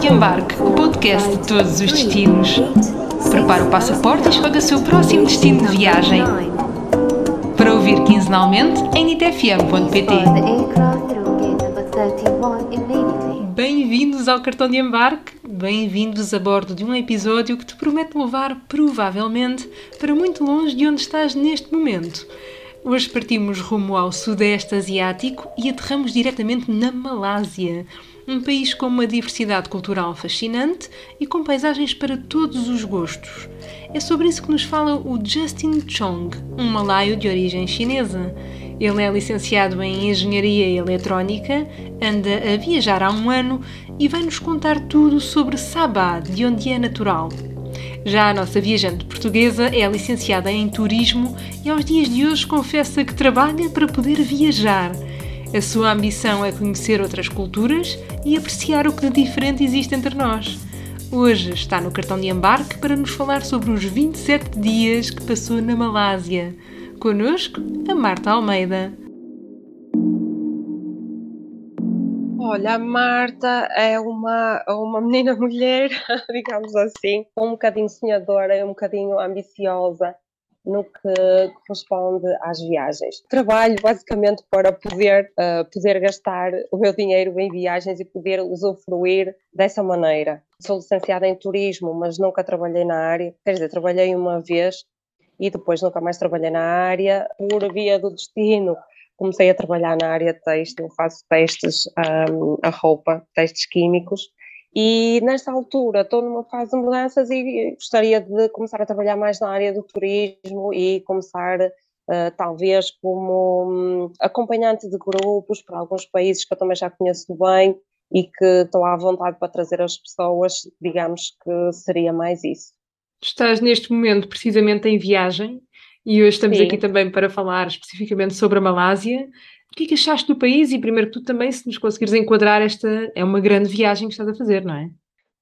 de Embarque, o podcast de todos os destinos. Prepare o passaporte e escolha o seu próximo destino de viagem. Para ouvir quinzenalmente em nitfm.pt. Bem-vindos ao cartão de embarque, bem-vindos a bordo de um episódio que te promete levar, provavelmente, para muito longe de onde estás neste momento. Hoje partimos rumo ao Sudeste Asiático e aterramos diretamente na Malásia, um país com uma diversidade cultural fascinante e com paisagens para todos os gostos. É sobre isso que nos fala o Justin Chong, um malaio de origem chinesa. Ele é licenciado em Engenharia Eletrónica, anda a viajar há um ano e vai nos contar tudo sobre Sabah, de onde é natural. Já a nossa viajante portuguesa é licenciada em Turismo e aos dias de hoje confessa que trabalha para poder viajar. A sua ambição é conhecer outras culturas e apreciar o que de diferente existe entre nós. Hoje está no cartão de embarque para nos falar sobre os 27 dias que passou na Malásia. Conosco, a Marta Almeida. Olha, a Marta é uma, uma menina mulher, digamos assim, um bocadinho sonhadora, um bocadinho ambiciosa no que corresponde às viagens. Trabalho basicamente para poder, uh, poder gastar o meu dinheiro em viagens e poder usufruir dessa maneira. Sou licenciada em turismo, mas nunca trabalhei na área, quer dizer, trabalhei uma vez e depois nunca mais trabalhei na área. Por via do destino, comecei a trabalhar na área têxtil, faço testes um, a roupa, testes químicos, e nesta altura estou numa fase de mudanças e gostaria de começar a trabalhar mais na área do turismo e começar uh, talvez como um, acompanhante de grupos para alguns países que eu também já conheço bem e que estou à vontade para trazer as pessoas, digamos que seria mais isso. Estás neste momento precisamente em viagem e hoje estamos Sim. aqui também para falar especificamente sobre a Malásia. O que é que achaste do país? E primeiro que tudo também, se nos conseguires enquadrar, esta é uma grande viagem que estás a fazer, não é?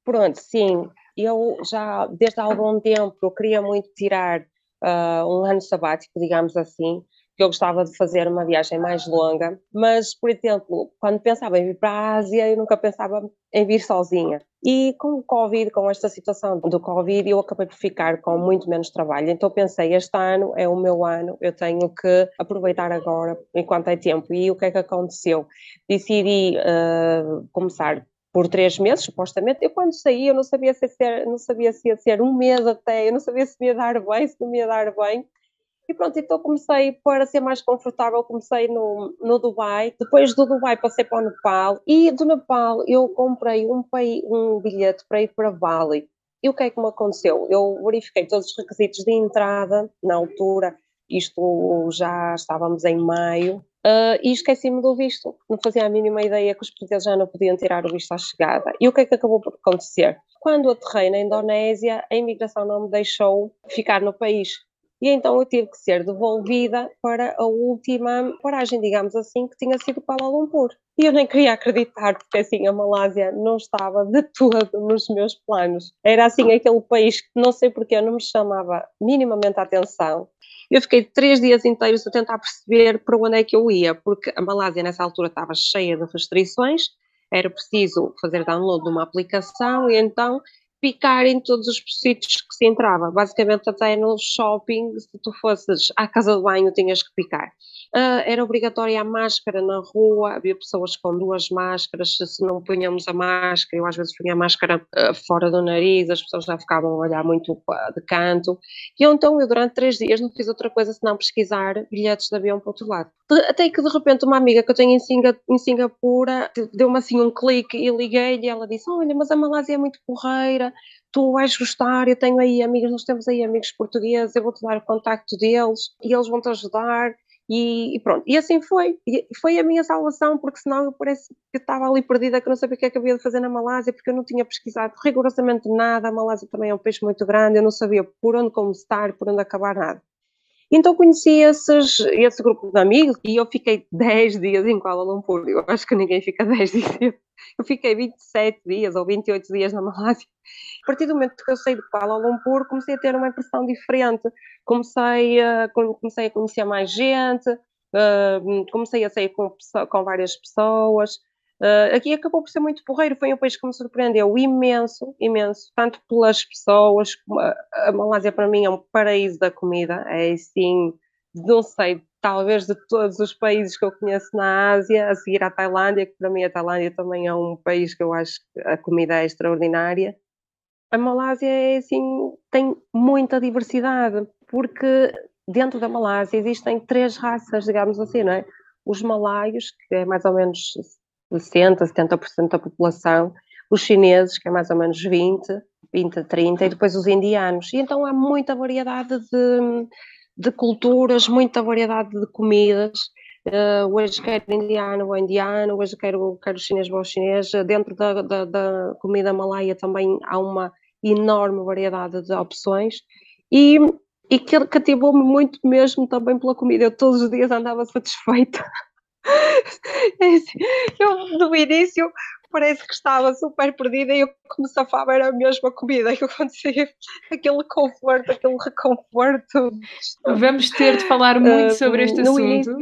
Pronto, sim. Eu já, desde há algum tempo, eu queria muito tirar uh, um ano sabático, digamos assim, que eu gostava de fazer uma viagem mais longa, mas, por exemplo, quando pensava em vir para a Ásia, eu nunca pensava em vir sozinha. E com o Covid, com esta situação do Covid, eu acabei por ficar com muito menos trabalho. Então pensei, este ano é o meu ano, eu tenho que aproveitar agora, enquanto é tempo. E o que é que aconteceu? Decidi uh, começar por três meses, supostamente. Eu quando saí, eu não sabia se ia ser, não sabia se ia ser um mês até, eu não sabia se ia dar bem, se não ia dar bem. E pronto, então comecei para ser mais confortável, comecei no, no Dubai, depois do Dubai passei para o Nepal e do Nepal eu comprei um, um bilhete para ir para Bali. E o que é que me aconteceu? Eu verifiquei todos os requisitos de entrada na altura, isto já estávamos em maio, uh, e esqueci-me do visto. Não fazia a mínima ideia que os portugueses já não podiam tirar o visto à chegada. E o que é que acabou por acontecer? Quando aterrei na Indonésia, a imigração não me deixou ficar no país e então eu tive que ser devolvida para a última paragem, digamos assim, que tinha sido Kuala Lumpur. E eu nem queria acreditar, porque assim a Malásia não estava de todo nos meus planos. Era assim aquele país que não sei porque não me chamava minimamente a atenção. Eu fiquei três dias inteiros a tentar perceber para onde é que eu ia, porque a Malásia nessa altura estava cheia de restrições, era preciso fazer download de uma aplicação e então picar em todos os sítios que se entrava. Basicamente, até no shopping, se tu fosses à casa de banho, tinhas que picar. Uh, era obrigatória a máscara na rua, havia pessoas com duas máscaras, se não punhamos a máscara, eu às vezes punha a máscara uh, fora do nariz, as pessoas já ficavam a olhar muito uh, de canto. E então eu, durante três dias, não fiz outra coisa senão pesquisar bilhetes de avião para o outro lado. De, até que, de repente, uma amiga que eu tenho em, Singa, em Singapura deu-me assim um clique e liguei-lhe e ela disse: Olha, mas a Malásia é muito porreira, tu vais gostar, eu tenho aí amigos, nós temos aí amigos portugueses, eu vou-te dar o contacto deles e eles vão-te ajudar. E, e, pronto, e assim foi. E foi a minha salvação, porque senão eu parece que estava ali perdida, que não sabia o que é que havia de fazer na Malásia, porque eu não tinha pesquisado rigorosamente nada. A Malásia também é um peixe muito grande, eu não sabia por onde começar, por onde acabar nada. Então conheci esses, esse grupo de amigos e eu fiquei 10 dias em Kuala Lumpur. Eu acho que ninguém fica 10 dias. Eu fiquei 27 dias ou 28 dias na Malásia. A partir do momento que eu saí de Kuala Lumpur, comecei a ter uma impressão diferente. Comecei a, comecei a conhecer mais gente, uh, comecei a sair com, com várias pessoas, Uh, aqui acabou por ser muito porreiro, foi um país que me surpreendeu imenso, imenso, tanto pelas pessoas, a Malásia para mim é um paraíso da comida, é assim, não sei, talvez de todos os países que eu conheço na Ásia, a seguir à Tailândia, que para mim a Tailândia também é um país que eu acho que a comida é extraordinária. A Malásia é assim, tem muita diversidade, porque dentro da Malásia existem três raças, digamos assim, não é? Os malaios, que é mais ou menos 60%, 70% da população, os chineses, que é mais ou menos 20%, 20 a 30%, e depois os indianos. E então há muita variedade de, de culturas, muita variedade de comidas. Uh, hoje quero indiano ou indiano, hoje quero, quero chinês ou chinês. Dentro da, da, da comida malaia também há uma enorme variedade de opções. E e que cativou-me muito mesmo também pela comida. Eu todos os dias andava satisfeita. Eu no início parece que estava super perdida e eu como safava era a mesma comida que eu conseguia aquele conforto, aquele reconforto. Vamos ter de falar muito uh, sobre este assunto. Início,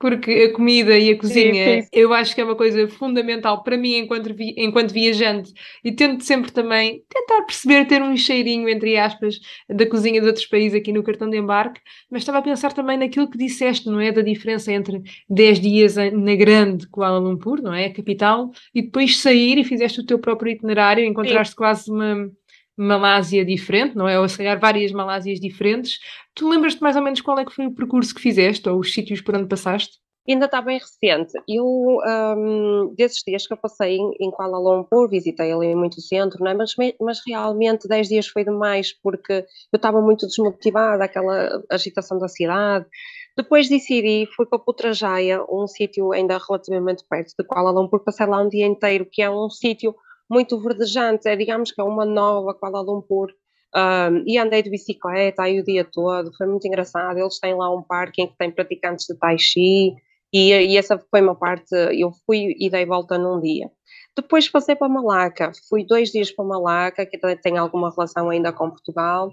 porque a comida e a cozinha sim, sim. eu acho que é uma coisa fundamental para mim enquanto, vi, enquanto viajante e tento sempre também tentar perceber, ter um cheirinho, entre aspas, da cozinha de outros países aqui no cartão de embarque, mas estava a pensar também naquilo que disseste, não é? Da diferença entre 10 dias na grande Kuala Lumpur, não é? A capital, e depois sair e fizeste o teu próprio itinerário, encontraste sim. quase uma Malásia diferente, não é? Ou se calhar várias Malásias diferentes. Tu lembras-te mais ou menos qual é que foi o percurso que fizeste ou os sítios por onde passaste? Ainda está bem recente. Eu, um, desses dias que eu passei em, em Kuala Lumpur, visitei ali muito centro, não é? mas, mas realmente 10 dias foi demais porque eu estava muito desmotivada, aquela agitação da cidade. Depois decidi, fui para Putrajaya, um sítio ainda relativamente perto de Kuala Lumpur, passei lá um dia inteiro, que é um sítio muito verdejante, é digamos que é uma nova Kuala Lumpur. Um, e andei de bicicleta aí o dia todo, foi muito engraçado. Eles têm lá um parque em que tem praticantes de Tai Chi, e, e essa foi uma parte. Eu fui e dei volta num dia. Depois passei para Malaca, fui dois dias para Malaca, que tem alguma relação ainda com Portugal.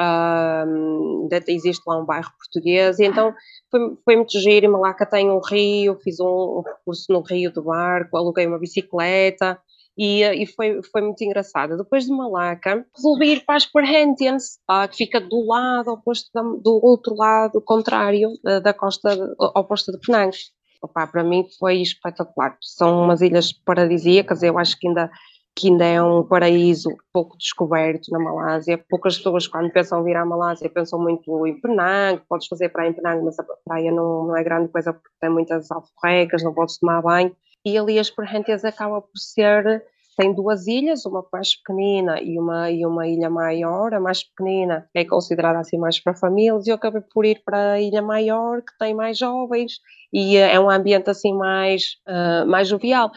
Um, existe lá um bairro português, e então foi, foi muito giro. Em Malaca tem um rio, fiz um, um percurso no rio do barco, aluguei uma bicicleta, e, e foi, foi muito engraçada. Depois de Malaca, resolvi ir para as Perhentians, que fica do lado oposto da, do outro lado contrário uh, da costa oposta de Penang. Opa, para mim foi espetacular. São umas ilhas paradisíacas, eu acho que ainda que ainda é um paraíso pouco descoberto na Malásia. Poucas pessoas, quando pensam vir à Malásia, pensam muito em Penang. Podes fazer praia em Penang, mas a praia não, não é grande coisa porque tem muitas alforrecas, não podes tomar banho e ali as Perrentes acaba por ser tem duas ilhas, uma mais pequenina e uma, e uma ilha maior. A mais pequenina é considerada assim mais para famílias e eu acabei por ir para a ilha maior, que tem mais jovens e é um ambiente assim mais, uh, mais jovial.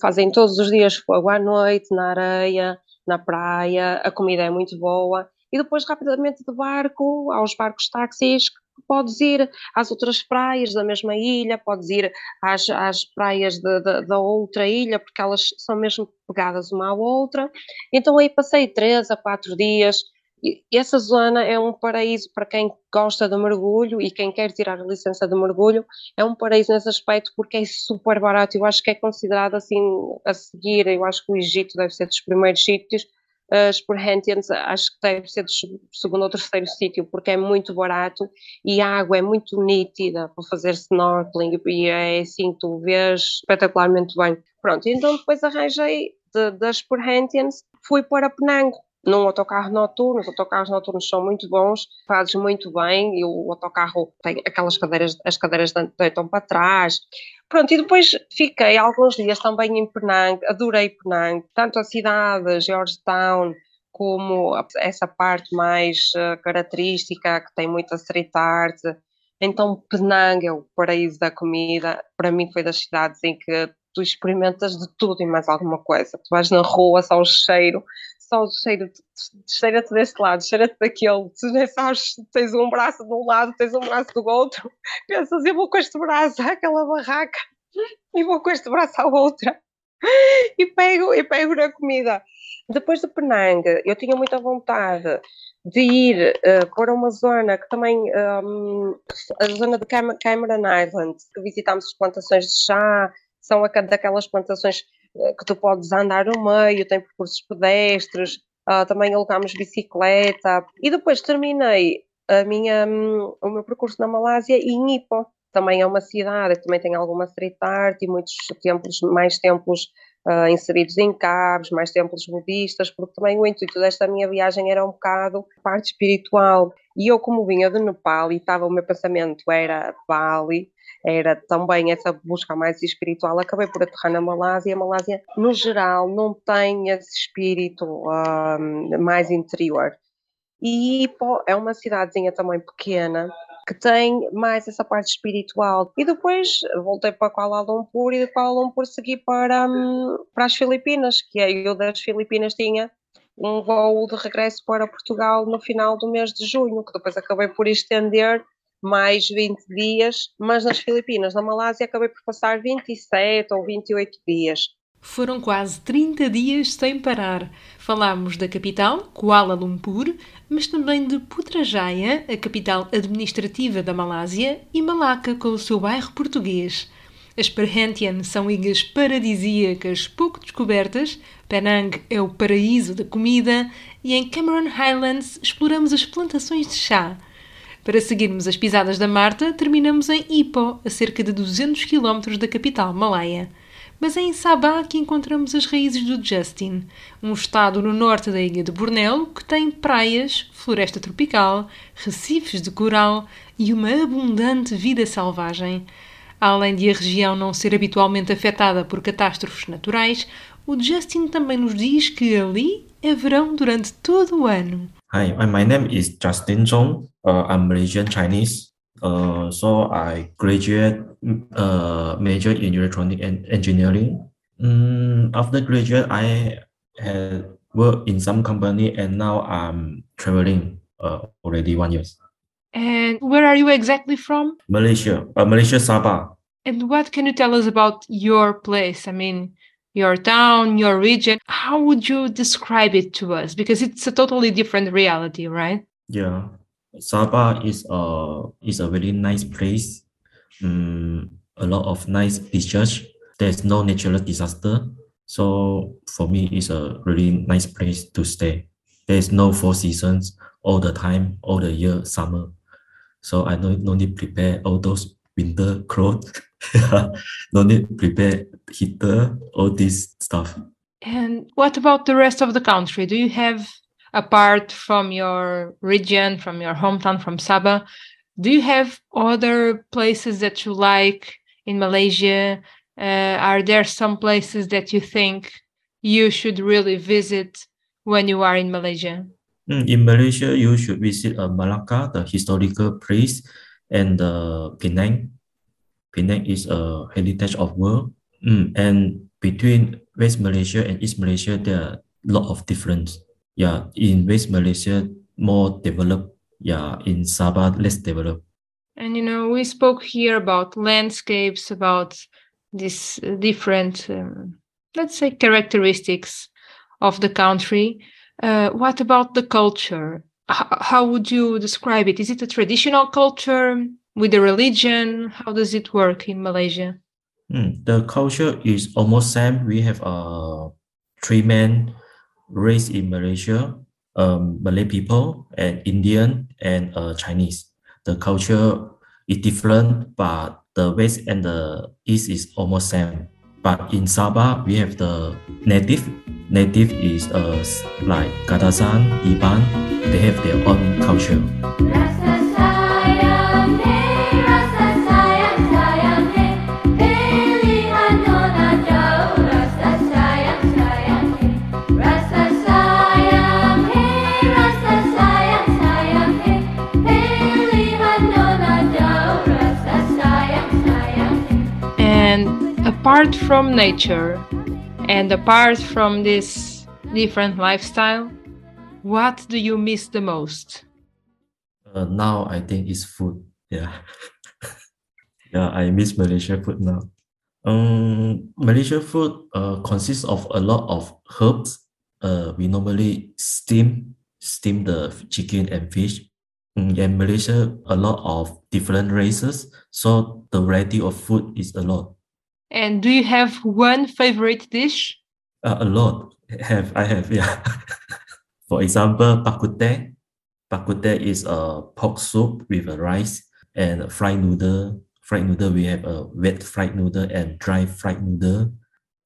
Fazem todos os dias fogo à noite, na areia, na praia, a comida é muito boa. E depois, rapidamente, de barco, aos barcos táxis, podes ir às outras praias da mesma ilha, podes ir às, às praias da outra ilha, porque elas são mesmo pegadas uma à outra. Então aí passei três a quatro dias. E essa zona é um paraíso para quem gosta de mergulho e quem quer tirar a licença de mergulho. É um paraíso nesse aspecto porque é super barato. Eu acho que é considerado assim a seguir. Eu acho que o Egito deve ser dos primeiros sítios as Perhentians acho que deve ser do segundo ou terceiro sítio, porque é muito barato e a água é muito nítida para fazer snorkeling e é assim, tu vês espetacularmente bem. Pronto, então depois arranjei de, das Perhentians, fui para Penang, num autocarro noturno, os autocarros noturnos são muito bons, fazes muito bem, e o autocarro tem aquelas cadeiras, as cadeiras deitam para trás. Pronto, e depois fiquei alguns dias também em Penang, adorei Penang, tanto a cidade, Georgetown, como essa parte mais uh, característica, que tem muita street art. Então, Penang é o paraíso da comida. Para mim, foi das cidades em que tu experimentas de tudo e mais alguma coisa. Tu vais na rua, só o cheiro, só cheira, cheira-te deste lado, cheira-te daquele, tu nem sabes, tens um braço de um lado, tens um braço do outro, pensas, eu vou com este braço àquela barraca e vou com este braço à outra e pego, e pego na comida. Depois de Penang, eu tinha muita vontade de ir uh, para uma zona que também, um, a zona de Cam Cameron Island, que visitámos as plantações de chá, são daquelas plantações que tu podes andar no meio, tem percursos pedestres, uh, também alugámos bicicleta e depois terminei a minha, um, o meu percurso na Malásia em Ipoh, também é uma cidade, também tem alguma street art e muitos templos, mais templos uh, inseridos em caves, mais templos budistas, porque também o intuito desta minha viagem era um bocado parte espiritual. E eu, como vinha de Nepal e estava, o meu pensamento era Bali, era também essa busca mais espiritual, acabei por aterrar na Malásia. A Malásia, no geral, não tem esse espírito um, mais interior. E é uma cidadezinha também pequena, que tem mais essa parte espiritual. E depois voltei para Kuala Lumpur e de Kuala Lumpur segui para, hum, para as Filipinas, que é eu das Filipinas tinha um voo de regresso para Portugal no final do mês de junho, que depois acabei por estender mais 20 dias, mas nas Filipinas, na Malásia, acabei por passar 27 ou 28 dias. Foram quase 30 dias sem parar. Falámos da capital, Kuala Lumpur, mas também de Putrajaya, a capital administrativa da Malásia, e Malacca, com o seu bairro português. As Perhentian são ilhas paradisíacas pouco descobertas, Penang é o paraíso da comida e em Cameron Highlands exploramos as plantações de chá. Para seguirmos as pisadas da Marta, terminamos em Ipoh, a cerca de 200 km da capital malaia mas é em Sabah que encontramos as raízes do Justin, um estado no norte da ilha de Bornéu que tem praias, floresta tropical, recifes de coral e uma abundante vida selvagem. Além de a região não ser habitualmente afetada por catástrofes naturais, o Justin também nos diz que ali é verão durante todo o ano. Hi, my name is Justin Zhong. Uh, I'm Malaysian Chinese. Uh, so I graduate uh, major in electronic engineering. Um, after graduate, I had worked in some company and now I'm traveling uh, already one years. And where are you exactly from? Malaysia, uh, Malaysia Sabah. And what can you tell us about your place? I mean, your town, your region. How would you describe it to us? Because it's a totally different reality, right? Yeah. Sabah is a is a very nice place. Um, a lot of nice beaches. There's no natural disaster. So for me, it's a really nice place to stay. There's no four seasons all the time, all the year, summer. So I don't no need prepare all those winter clothes. no need prepare heater, all this stuff. And what about the rest of the country? Do you have apart from your region, from your hometown, from Sabah, do you have other places that you like in Malaysia? Uh, are there some places that you think you should really visit when you are in Malaysia? Hmm, in Malaysia, you should visit uh, Malacca, the historical place, and uh, Penang. Penang is a heritage of world. Mm, and between West Malaysia and East Malaysia, there are a lot of difference yeah, in West Malaysia, more developed. Yeah, in Sabah, less developed. And you know, we spoke here about landscapes, about these different, um, let's say, characteristics of the country. Uh, what about the culture? How would you describe it? Is it a traditional culture with a religion? How does it work in Malaysia? Mm, the culture is almost same. We have uh, three men raised in Malaysia, um, Malay people and Indian and uh, Chinese. The culture is different, but the west and the east is almost same. But in Sabah, we have the native. Native is uh, like Kadasan, Iban. They have their own culture. Apart from nature and apart from this different lifestyle, what do you miss the most? Uh, now I think it's food. Yeah. yeah, I miss Malaysia food now. Um, Malaysia food uh, consists of a lot of herbs. Uh, we normally steam steam the chicken and fish. Mm, in Malaysia, a lot of different races, so the variety of food is a lot. And do you have one favorite dish? Uh, a lot. Have I have yeah. For example, bakute. Bakute is a pork soup with a rice and fried noodle. Fried noodle we have a wet fried noodle and dry fried noodle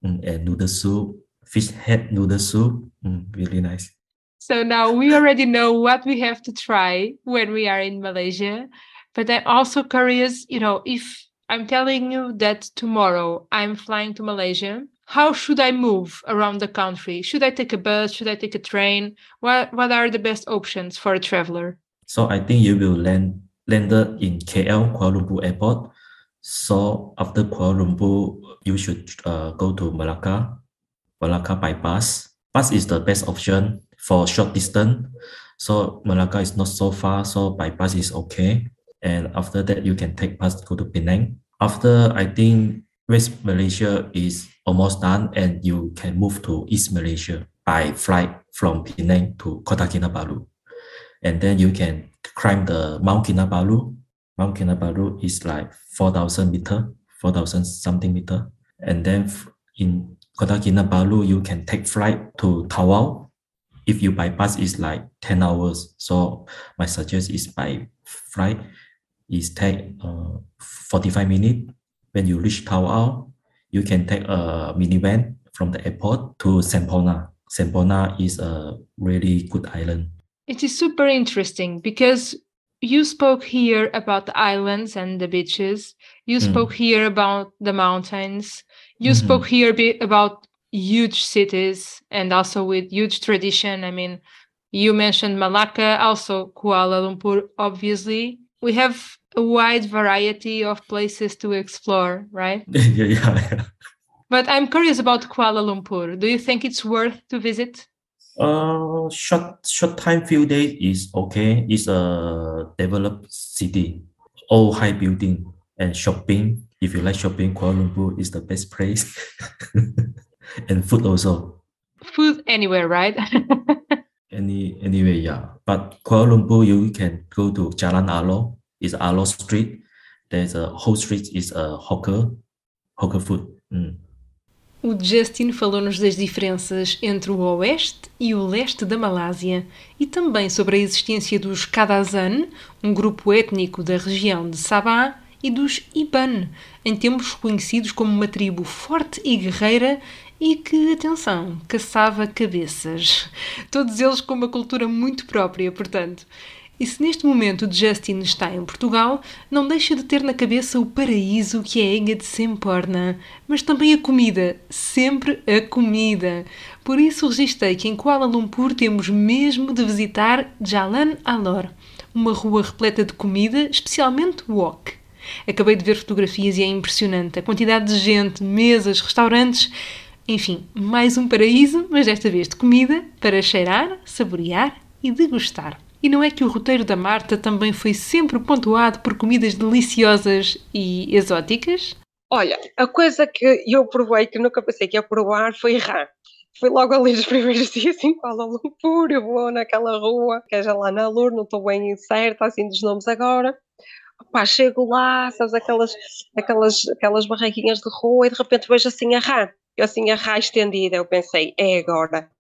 mm, and noodle soup. Fish head noodle soup. Mm, really nice. So now we already know what we have to try when we are in Malaysia. But I'm also curious, you know, if I'm telling you that tomorrow I'm flying to Malaysia, how should I move around the country? Should I take a bus? Should I take a train? What what are the best options for a traveler? So I think you will land landed in KL Kuala Lumpur Airport. So after Kuala Lumpur, you should uh, go to Malacca, Malacca by bus. Bus is the best option for short distance. So Malacca is not so far, so by bus is okay. And after that, you can take bus to go to Penang. After I think West Malaysia is almost done and you can move to East Malaysia by flight from Penang to Kota Kinabalu. And then you can climb the Mount Kinabalu. Mount Kinabalu is like 4,000 meter, 4,000 something meter. And then in Kota Kinabalu, you can take flight to Tawau. If you by bus, is like 10 hours. So my suggestion is by flight is take uh, 45 minutes. When you reach Tawau, you can take a minivan from the airport to Sempona. Sempona is a really good island. It is super interesting because you spoke here about the islands and the beaches. You Mm. spoke here about the mountains. You Mhm. spoke here about huge cities and also with huge tradition. I mean, you mentioned Malacca, also Kuala Lumpur, obviously. We have a wide variety of places to explore, right? yeah, yeah, yeah. But I'm curious about Kuala Lumpur. Do you think it's worth to visit? Uh, short short time few days is okay. It's a developed city, all high building and shopping. If you like shopping, Kuala Lumpur is the best place, and food also. Food anywhere, right? Any anyway, yeah. But Kuala Lumpur, you can go to Jalan Alo. It's Alo Street. There's a whole street is a hawker, hawker food. Mm. O Justin falou-nos das diferenças entre o oeste e o leste da Malásia e também sobre a existência dos Kadazan, um grupo étnico da região de Sabah, e dos Iban, em tempos reconhecidos como uma tribo forte e guerreira e que, atenção, caçava cabeças. Todos eles com uma cultura muito própria, portanto. E se neste momento Justin está em Portugal, não deixa de ter na cabeça o paraíso que é a ilha de Semporna, mas também a comida, sempre a comida. Por isso registrei que em Kuala Lumpur temos mesmo de visitar Jalan Alor, uma rua repleta de comida, especialmente wok. Acabei de ver fotografias e é impressionante a quantidade de gente, mesas, restaurantes, enfim, mais um paraíso, mas desta vez de comida para cheirar, saborear e degustar. E não é que o roteiro da Marta também foi sempre pontuado por comidas deliciosas e exóticas? Olha, a coisa que eu provei que nunca pensei que ia provar foi rã. Foi logo ali nos primeiros dias em Kuala Lumpur, eu vou naquela rua, que é já lá na Lur, não estou bem certa assim dos nomes agora. Pá, chego lá, sabes, aquelas, aquelas, aquelas barraquinhas de rua e de repente vejo assim a rã. Eu assim a rã estendida, eu pensei, é agora.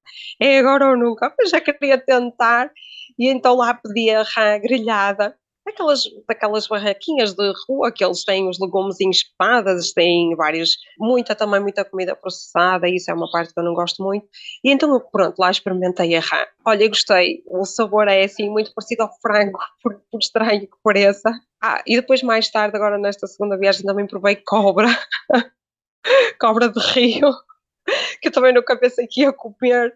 É agora ou nunca. Mas já queria tentar e então lá pedi a rã grelhada daquelas, daquelas barraquinhas de rua que eles têm os legumes espadas, têm vários, muita também, muita comida processada, isso é uma parte que eu não gosto muito. E então, eu, pronto, lá experimentei a rã. Olha, gostei, o sabor é assim, muito parecido ao frango, por, por estranho que pareça. Ah, e depois mais tarde, agora nesta segunda viagem, também provei cobra, cobra de rio, que também nunca pensei que ia comer.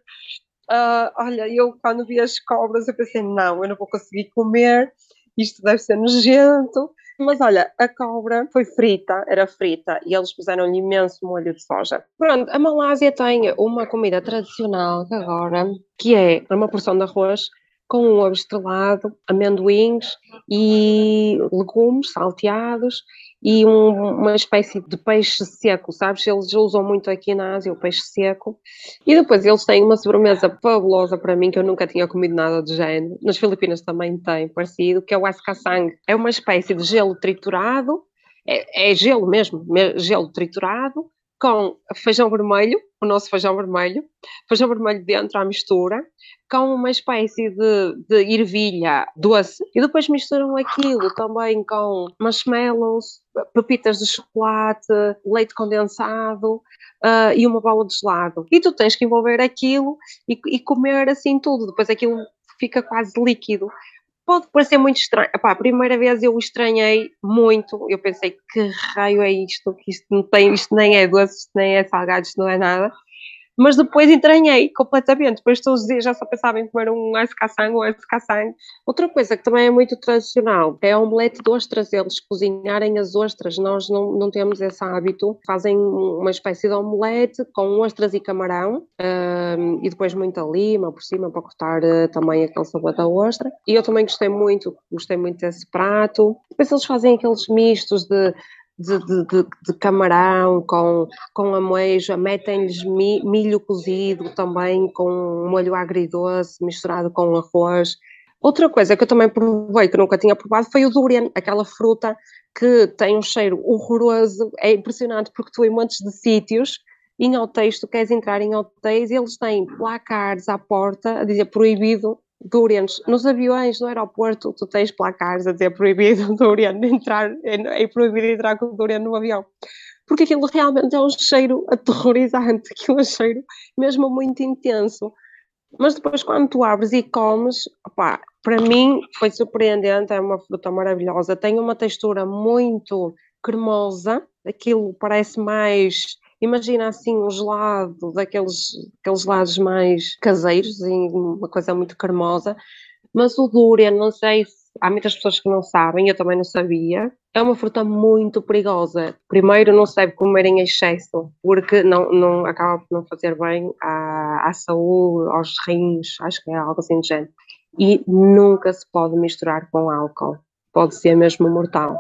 Uh, olha, eu quando vi as cobras, eu pensei, não, eu não vou conseguir comer isto deve ser nojento. Mas olha, a cobra foi frita, era frita, e eles puseram-lhe imenso molho de soja. Pronto, a Malásia tem uma comida tradicional agora, que é uma porção de arroz com um ovo estrelado, amendoins e legumes salteados e um, uma espécie de peixe seco, sabes? Eles usam muito aqui na Ásia o peixe seco. E depois eles têm uma sobremesa fabulosa para mim, que eu nunca tinha comido nada do género. Nas Filipinas também tem parecido, que é o ascasang. É uma espécie de gelo triturado é, é gelo mesmo, gelo triturado, com feijão vermelho, o nosso feijão vermelho, feijão vermelho dentro à mistura, com uma espécie de, de ervilha doce, e depois misturam aquilo também com marshmallows, pepitas de chocolate, leite condensado uh, e uma bola de gelado. E tu tens que envolver aquilo e, e comer assim tudo, depois aquilo fica quase líquido pode parecer muito estranho. Epá, a primeira vez eu estranhei muito. Eu pensei, que raio é isto? Que isto não tem, isto nem é doce, isto nem é salgado, isto não é nada mas depois entranhei completamente. Depois todos os dias já só pensava em comer um ice caçango, um ice caçango. Outra coisa que também é muito tradicional é a omelete de ostras, eles cozinharem as ostras. Nós não, não temos esse hábito. Fazem uma espécie de omelete com ostras e camarão um, e depois muita lima por cima para cortar uh, também aquele sabor da ostra. E eu também gostei muito, gostei muito desse prato. Depois eles fazem aqueles mistos de de, de, de, de, camarão com, com amoeja, metem-lhes milho cozido também com molho agridoce misturado com arroz. Outra coisa que eu também provei, que nunca tinha provado, foi o durian, aquela fruta que tem um cheiro horroroso. É impressionante porque tu em montes de sítios, em hotéis, tu queres entrar em hotéis e eles têm placares à porta a dizer proibido durians. Nos aviões, no aeroporto, tu tens placares a dizer proibido durian entrar, é, é proibido entrar com durian no avião. Porque aquilo realmente é um cheiro aterrorizante, aquilo é um cheiro mesmo muito intenso. Mas depois quando tu abres e comes, opá, para mim foi surpreendente, é uma fruta maravilhosa, tem uma textura muito cremosa, aquilo parece mais imagina assim um gelado daqueles aqueles gelados mais caseiros, uma coisa muito cremosa, mas o durian, não sei se há muitas pessoas que não sabem, eu também não sabia, é uma fruta muito perigosa. Primeiro, não se deve comer em excesso, porque não, não acaba por não fazer bem à, à saúde, aos rins, acho que é algo assim de género. E nunca se pode misturar com álcool, pode ser mesmo mortal.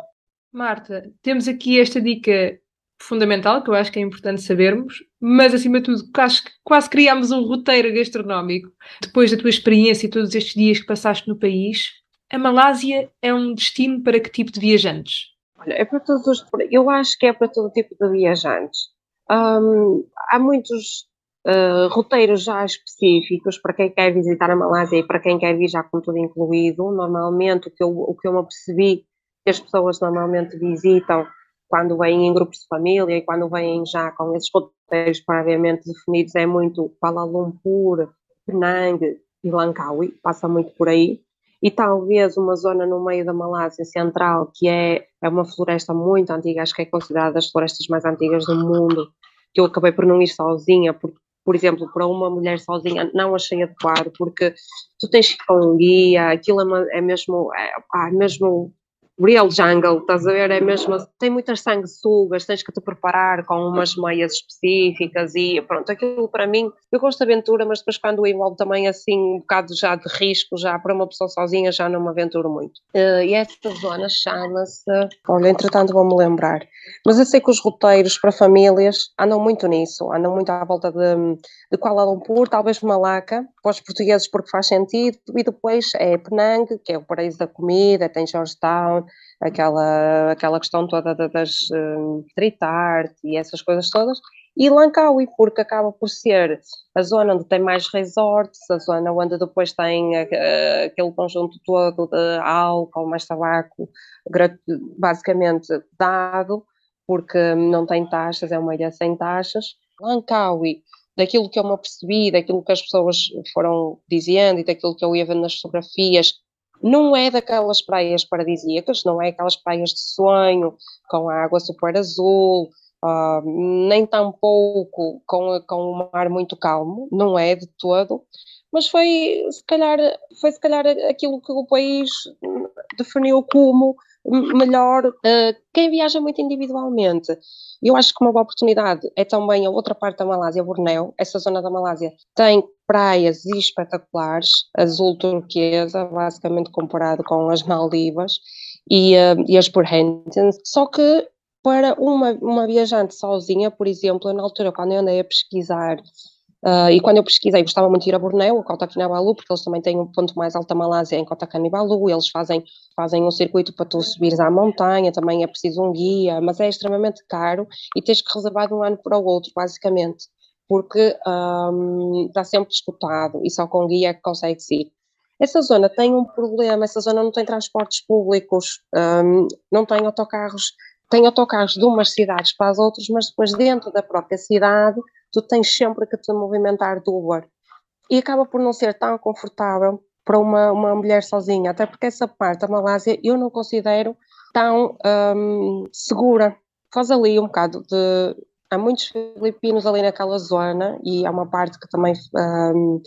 Marta, temos aqui esta dica fundamental, que eu acho que é importante sabermos, mas acima de tudo, que quase criámos um roteiro gastronómico. Depois da tua experiência e todos estes dias que passaste no país, a Malásia é um destino para que tipo de viajantes? Olha, é para todos os. Eu acho que é para todo tipo de viajantes. Há muitos uh, roteiros já específicos para quem quer visitar a Malásia e para quem quer vir já com tudo incluído. Normalmente, o que eu, o que eu me apercebi que as pessoas normalmente visitam quando vêm em grupos de família e quando vêm já com esses roteiros previamente definidos, é muito Kuala Lumpur, Penang e Langkawi, passa muito por aí. E talvez uma zona no meio da Malásia Central, que é, é uma floresta muito antiga, acho que é considerada das florestas mais antigas do mundo, que eu acabei por não ir sozinha, porque por exemplo, para uma mulher sozinha não achei adequado, porque tu tens que ir com um guia, aquilo é, é mesmo, é, é mesmo real jungle, estás a ver? É mesmo, tem muitas sanguessugas, tens que te preparar com umas meias específicas e pronto, aquilo para mim, eu gosto de aventura, mas depois quando envolve também assim um bocado já de risco, já para uma pessoa sozinha já não me aventuro muito. Uh, e esta zona chama-se, olha, entretanto vou-me lembrar, mas eu sei que os roteiros para famílias andam muito nisso, andam muito à volta de, de Kuala Lumpur, talvez Malaca, para os portugueses porque faz sentido, e depois é Penang, que é o paraíso da comida, tem Georgetown, aquela, aquela questão toda das uh, street art e essas coisas todas, e Langkawi, porque acaba por ser a zona onde tem mais resorts, a zona onde depois tem uh, aquele conjunto todo de álcool, mais tabaco, basicamente dado, porque não tem taxas, é uma ilha sem taxas. Langkawi, daquilo que eu me apercebi, daquilo que as pessoas foram dizendo e daquilo que eu ia vendo nas fotografias, não é daquelas praias paradisíacas, não é aquelas praias de sonho, com a água super azul, uh, nem tampouco com, com um mar muito calmo, não é de todo, mas foi se calhar, foi se calhar aquilo que o país definiu como melhor uh, quem viaja muito individualmente. Eu acho que uma boa oportunidade é também a outra parte da Malásia, Bornéu. Essa zona da Malásia tem praias espetaculares, azul turquesa, basicamente comparado com as Maldivas e, uh, e as Burhantins. Só que para uma, uma viajante sozinha, por exemplo, na altura quando eu andei a pesquisar Uh, e quando eu pesquisei, gostava muito de ir a Bornéu, a Kota Kinabalu, porque eles também têm um ponto mais alto da Malásia em Kota Kinabalu, eles fazem, fazem um circuito para tu subires à montanha, também é preciso um guia, mas é extremamente caro e tens que reservar de um ano para o outro, basicamente, porque um, está sempre disputado e só com guia é que consegue ir. Essa zona tem um problema, essa zona não tem transportes públicos, um, não tem autocarros, tem autocarros de umas cidades para as outras, mas depois dentro da própria cidade tu tens sempre que te movimentar do Uber. E acaba por não ser tão confortável para uma, uma mulher sozinha, até porque essa parte da Malásia eu não considero tão um, segura. Faz ali um bocado de. Há muitos filipinos ali naquela zona e há uma parte que também. Um,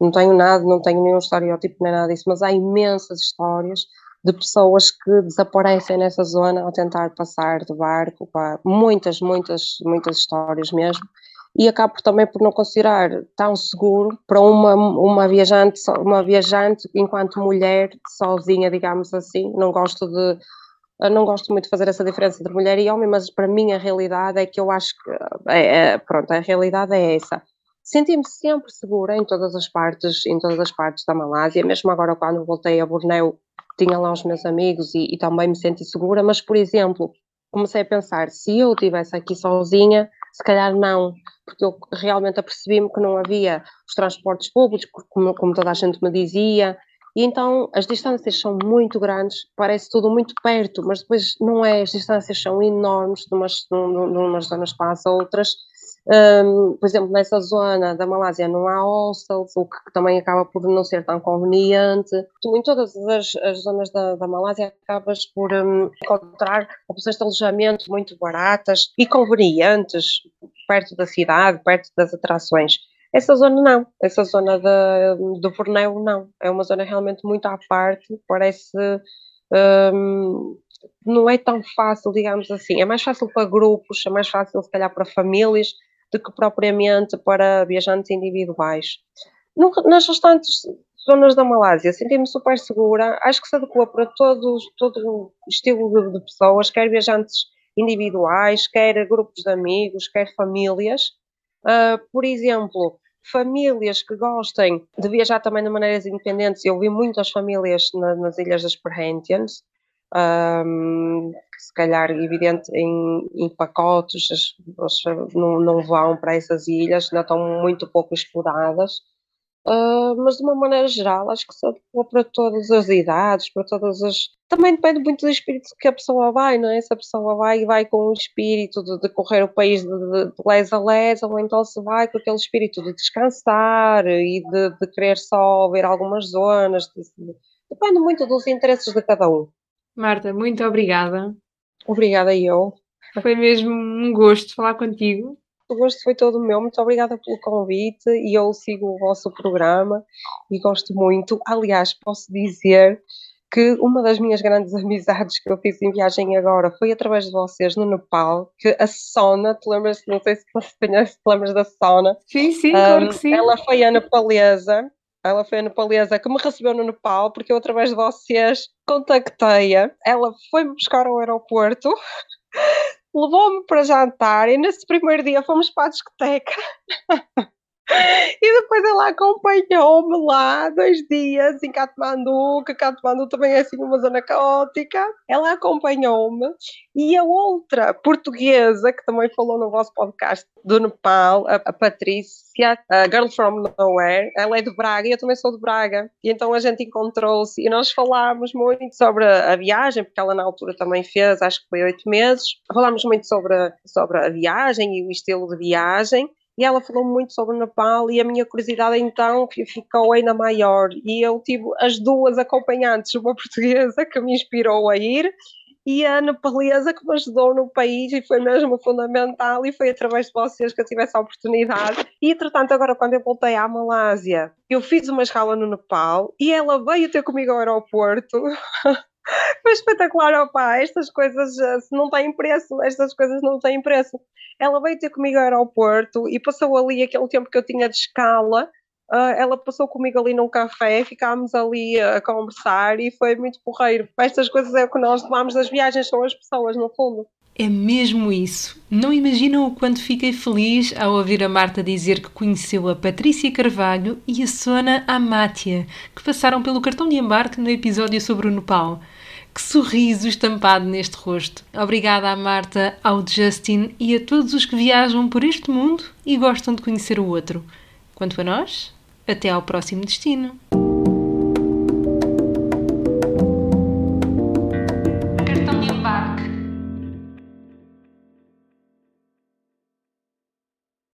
não tenho nada, não tenho nenhum estereótipo nem nada disso, mas há imensas histórias de pessoas que desaparecem nessa zona ao tentar passar de barco, muitas, muitas, muitas histórias mesmo, e acabo também por não considerar tão seguro para uma, uma viajante, uma viajante enquanto mulher sozinha, digamos assim. Não gosto de não gosto muito de fazer essa diferença entre mulher e homem, mas para mim a realidade é que eu acho que é, é, pronto, a realidade é essa. Senti-me sempre segura em todas as partes, em todas as partes da Malásia, mesmo agora quando voltei a Bornéu, tinha lá os meus amigos e, e também me senti segura, mas por exemplo, comecei a pensar, se eu estivesse aqui sozinha, se calhar não, porque eu realmente apercebi-me que não havia os transportes públicos, como, como toda a gente me dizia, e então as distâncias são muito grandes, parece tudo muito perto, mas depois não é, as distâncias são enormes de umas, de umas zonas para as outras, um, por exemplo, nessa zona da Malásia não há hostels, o que também acaba por não ser tão conveniente. Em todas as, as zonas da, da, Malásia acabas por um, encontrar opções de alojamento muito baratas e convenientes, perto da cidade, perto das atrações. Essa zona não, essa zona do Borneo não, é uma zona realmente muito à parte, parece um, não é tão fácil, digamos assim. É mais fácil para grupos, é mais fácil, se calhar, para famílias, do que propriamente para viajantes individuais. No, nas restantes zonas da Malásia, senti-me super segura, acho que se adequa para todo o estilo de, de, pessoas, quer viajantes individuais, quer grupos de amigos, quer famílias. Uh, por exemplo, famílias que gostem de viajar também de maneiras independentes, eu vi muitas famílias na, nas Ilhas das Perhentians, um, se calhar evidente em, em pacotes, as, não, não vão para essas ilhas, ainda estão muito pouco exploradas, uh, mas de uma maneira geral acho que se para todas as idades, para todas as... Também depende muito do espírito que a pessoa vai, não é? Se a pessoa vai e vai com o espírito de, de correr o país de, de, de les a les, ou então se vai com aquele espírito de descansar e de, de querer só ver algumas zonas, depende muito dos interesses de cada um. Marta, muito obrigada. Obrigada eu. Foi mesmo um gosto falar contigo. O gosto foi todo meu. Muito obrigada pelo convite e eu sigo o vosso programa e gosto muito. Aliás, posso dizer que uma das minhas grandes amizades que eu fiz em viagem agora foi através de vocês no Nepal, que a Sona, te lembras, não sei se você conhece, te lembras da Sona? Sim, sim, um, claro que sim. Ela foi a nepalesa ela foi a nepalesa que me recebeu no Nepal, porque eu, através de vocês, contactei-a. Ela foi-me buscar ao aeroporto, levou-me para jantar e nesse primeiro dia fomos para a discoteca. E depois ela acompanhou-me lá dois dias em Katmandu, que Katmandu também é assim uma zona caótica. Ela acompanhou-me e a outra portuguesa que também falou no vosso podcast do Nepal, a, a Patrícia, a Girl from Nowhere, ela é de Braga e eu também sou de Braga. E então a gente encontrou-se e nós falámos muito sobre a viagem, porque ela na altura também fez, acho que foi oito meses. Falámos muito sobre, sobre a viagem e o estilo de viagem e ela falou muito sobre o Nepal e a minha curiosidade então ficou ainda maior. E eu tive as duas acompanhantes, uma portuguesa que me inspirou a ir e a nepalesa que me ajudou no país e foi mesmo fundamental e foi através de vocês que eu tive essa oportunidade. E entretanto agora quando eu voltei à Malásia eu fiz uma escala no Nepal e ela veio ter comigo ao aeroporto Foi espetacular, opá, estas coisas eh, não têm preço, estas coisas não têm preço. Ela veio ter comigo ao aeroporto e passou ali aquele tempo que eu tinha de escala, uh, ela passou comigo ali num café, ficámos ali a conversar e foi muito porreiro. Estas coisas é o que nós tomamos das viagens, são as pessoas, no fundo. É mesmo isso. Não imaginam o quanto fiquei feliz ao ouvir a Marta dizer que conheceu a Patrícia Carvalho e a Sona Amátia, que passaram pelo cartão de embarque no episódio sobre o Nepal. Que sorriso estampado neste rosto. Obrigada à Marta, ao Justin e a todos os que viajam por este mundo e gostam de conhecer o outro. Quanto a nós, até ao próximo destino.